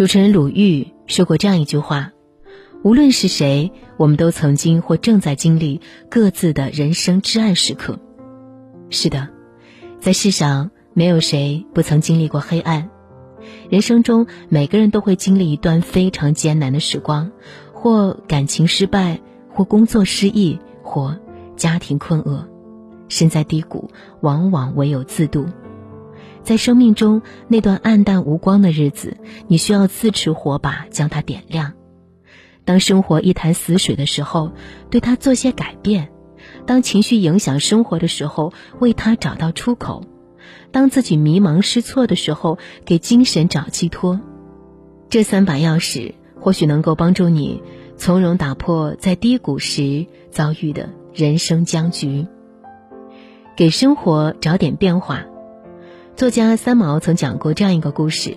主持人鲁豫说过这样一句话：“无论是谁，我们都曾经或正在经历各自的人生至暗时刻。”是的，在世上没有谁不曾经历过黑暗。人生中每个人都会经历一段非常艰难的时光，或感情失败，或工作失意，或家庭困厄，身在低谷，往往唯有自渡。在生命中那段暗淡无光的日子，你需要自持火把将它点亮。当生活一潭死水的时候，对它做些改变；当情绪影响生活的时候，为它找到出口。当自己迷茫失措的时候，给精神找寄托。这三把钥匙或许能够帮助你从容打破在低谷时遭遇的人生僵局，给生活找点变化。作家三毛曾讲过这样一个故事：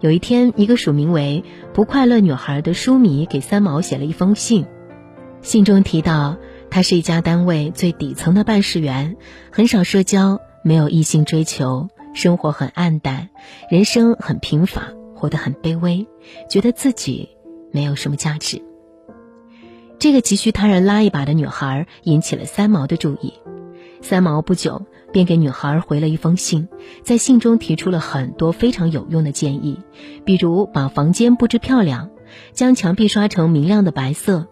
有一天，一个署名为“不快乐女孩”的书迷给三毛写了一封信，信中提到她是一家单位最底层的办事员，很少社交。没有异性追求，生活很暗淡，人生很平凡，活得很卑微，觉得自己没有什么价值。这个急需他人拉一把的女孩引起了三毛的注意。三毛不久便给女孩回了一封信，在信中提出了很多非常有用的建议，比如把房间布置漂亮，将墙壁刷成明亮的白色。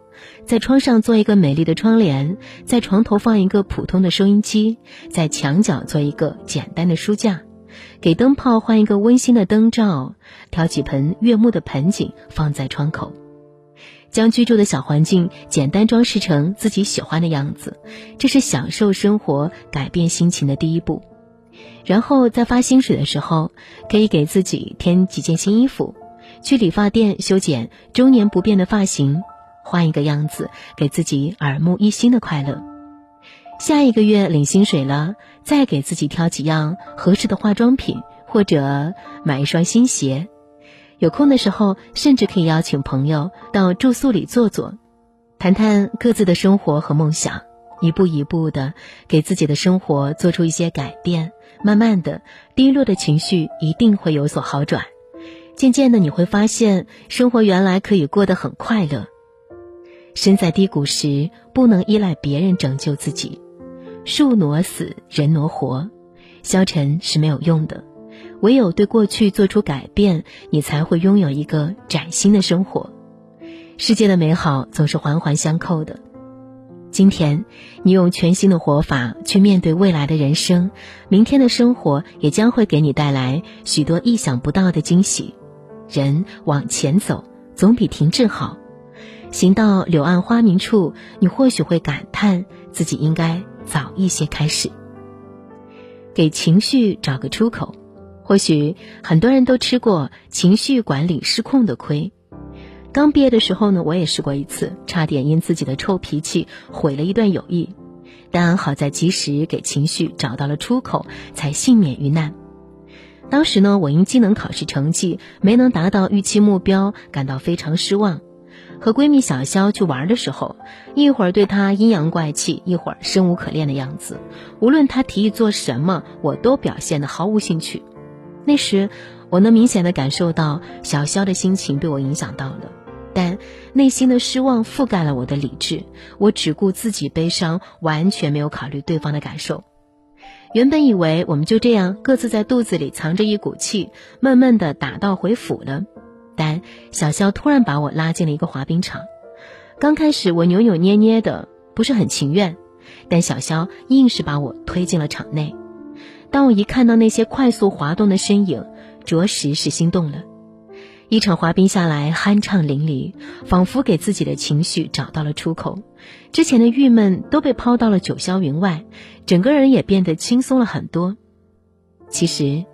在窗上做一个美丽的窗帘，在床头放一个普通的收音机，在墙角做一个简单的书架，给灯泡换一个温馨的灯罩，挑几盆悦目的盆景放在窗口，将居住的小环境简单装饰成自己喜欢的样子，这是享受生活、改变心情的第一步。然后在发薪水的时候，可以给自己添几件新衣服，去理发店修剪中年不变的发型。换一个样子，给自己耳目一新的快乐。下一个月领薪水了，再给自己挑几样合适的化妆品，或者买一双新鞋。有空的时候，甚至可以邀请朋友到住宿里坐坐，谈谈各自的生活和梦想，一步一步的给自己的生活做出一些改变。慢慢的，低落的情绪一定会有所好转。渐渐的，你会发现生活原来可以过得很快乐。身在低谷时，不能依赖别人拯救自己。树挪死，人挪活，消沉是没有用的。唯有对过去做出改变，你才会拥有一个崭新的生活。世界的美好总是环环相扣的。今天，你用全新的活法去面对未来的人生，明天的生活也将会给你带来许多意想不到的惊喜。人往前走，总比停滞好。行到柳暗花明处，你或许会感叹自己应该早一些开始。给情绪找个出口，或许很多人都吃过情绪管理失控的亏。刚毕业的时候呢，我也试过一次，差点因自己的臭脾气毁了一段友谊，但好在及时给情绪找到了出口，才幸免于难。当时呢，我因技能考试成绩没能达到预期目标，感到非常失望。和闺蜜小肖去玩的时候，一会儿对她阴阳怪气，一会儿生无可恋的样子。无论她提议做什么，我都表现得毫无兴趣。那时，我能明显的感受到小肖的心情被我影响到了，但内心的失望覆盖了我的理智。我只顾自己悲伤，完全没有考虑对方的感受。原本以为我们就这样各自在肚子里藏着一股气，闷闷的打道回府了。但小肖突然把我拉进了一个滑冰场，刚开始我扭扭捏捏的，不是很情愿，但小肖硬是把我推进了场内。当我一看到那些快速滑动的身影，着实是心动了。一场滑冰下来，酣畅淋漓，仿佛给自己的情绪找到了出口，之前的郁闷都被抛到了九霄云外，整个人也变得轻松了很多。其实，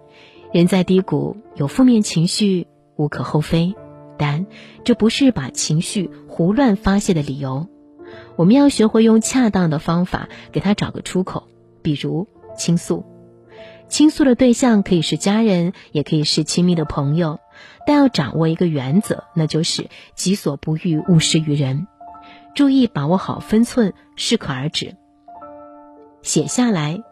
人在低谷有负面情绪。无可厚非，但这不是把情绪胡乱发泄的理由。我们要学会用恰当的方法给他找个出口，比如倾诉。倾诉的对象可以是家人，也可以是亲密的朋友，但要掌握一个原则，那就是己所不欲，勿施于人。注意把握好分寸，适可而止。写下来，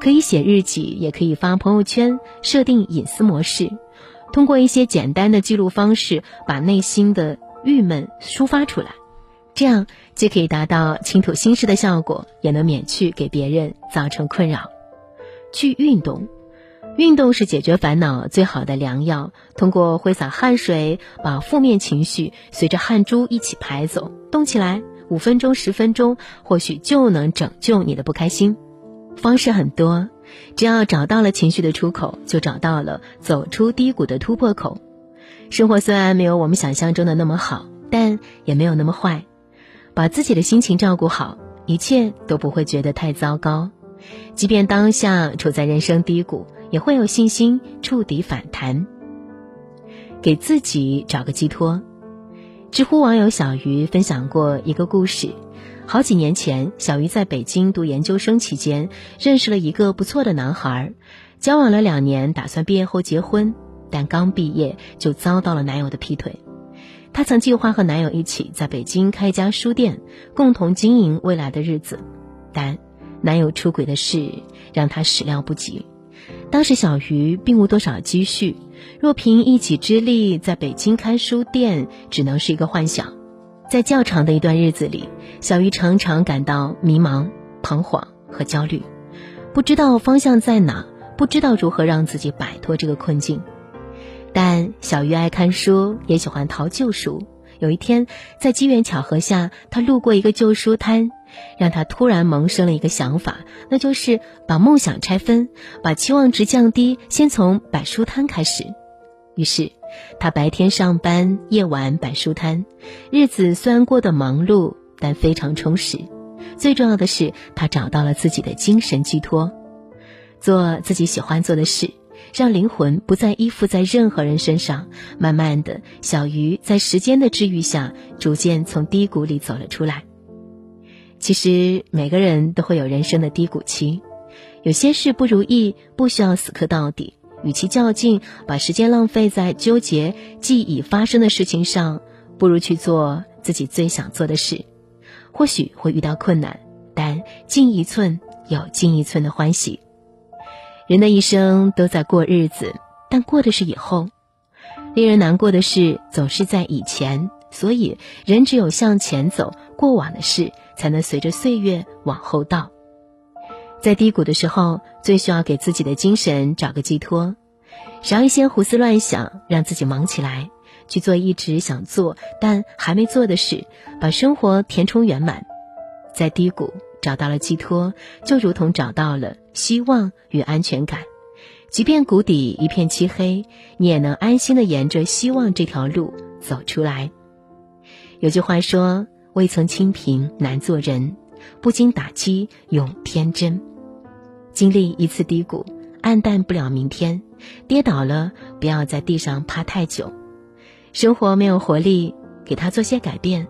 可以写日记，也可以发朋友圈，设定隐私模式。通过一些简单的记录方式，把内心的郁闷抒发出来，这样既可以达到倾吐心事的效果，也能免去给别人造成困扰。去运动，运动是解决烦恼最好的良药。通过挥洒汗水，把负面情绪随着汗珠一起排走，动起来，五分钟、十分钟，或许就能拯救你的不开心。方式很多，只要找到了情绪的出口，就找到了走出低谷的突破口。生活虽然没有我们想象中的那么好，但也没有那么坏。把自己的心情照顾好，一切都不会觉得太糟糕。即便当下处在人生低谷，也会有信心触底反弹。给自己找个寄托。知乎网友小鱼分享过一个故事：好几年前，小鱼在北京读研究生期间，认识了一个不错的男孩，交往了两年，打算毕业后结婚，但刚毕业就遭到了男友的劈腿。她曾计划和男友一起在北京开一家书店，共同经营未来的日子，但。男友出轨的事让她始料不及。当时小鱼并无多少积蓄，若凭一己之力在北京开书店，只能是一个幻想。在较长的一段日子里，小鱼常常感到迷茫、彷徨和焦虑，不知道方向在哪，不知道如何让自己摆脱这个困境。但小鱼爱看书，也喜欢淘旧书。有一天，在机缘巧合下，他路过一个旧书摊。让他突然萌生了一个想法，那就是把梦想拆分，把期望值降低，先从摆书摊开始。于是，他白天上班，夜晚摆书摊，日子虽然过得忙碌，但非常充实。最重要的是，他找到了自己的精神寄托，做自己喜欢做的事，让灵魂不再依附在任何人身上。慢慢的，小鱼在时间的治愈下，逐渐从低谷里走了出来。其实每个人都会有人生的低谷期，有些事不如意，不需要死磕到底。与其较劲，把时间浪费在纠结既已发生的事情上，不如去做自己最想做的事。或许会遇到困难，但进一寸有进一寸的欢喜。人的一生都在过日子，但过的是以后。令人难过的事总是在以前，所以人只有向前走，过往的事。才能随着岁月往后倒。在低谷的时候，最需要给自己的精神找个寄托，少一些胡思乱想，让自己忙起来，去做一直想做但还没做的事，把生活填充圆满。在低谷找到了寄托，就如同找到了希望与安全感。即便谷底一片漆黑，你也能安心的沿着希望这条路走出来。有句话说。未曾清贫难做人，不经打击永天真。经历一次低谷，暗淡不了明天。跌倒了，不要在地上趴太久。生活没有活力，给他做些改变。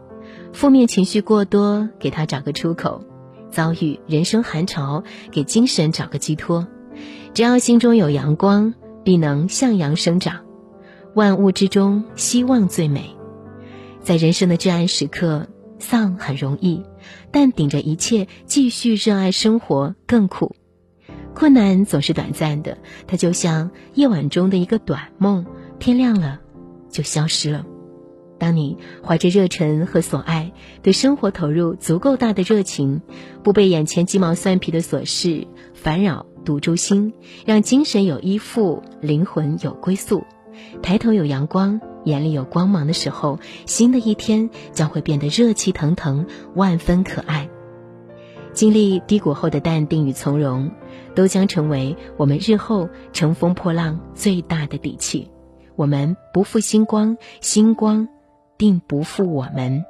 负面情绪过多，给他找个出口。遭遇人生寒潮，给精神找个寄托。只要心中有阳光，必能向阳生长。万物之中，希望最美。在人生的至暗时刻。丧很容易，但顶着一切继续热爱生活更苦。困难总是短暂的，它就像夜晚中的一个短梦，天亮了就消失了。当你怀着热忱和所爱，对生活投入足够大的热情，不被眼前鸡毛蒜皮的琐事烦扰堵住心，让精神有依附，灵魂有归宿，抬头有阳光。眼里有光芒的时候，新的一天将会变得热气腾腾，万分可爱。经历低谷后的淡定与从容，都将成为我们日后乘风破浪最大的底气。我们不负星光，星光定不负我们。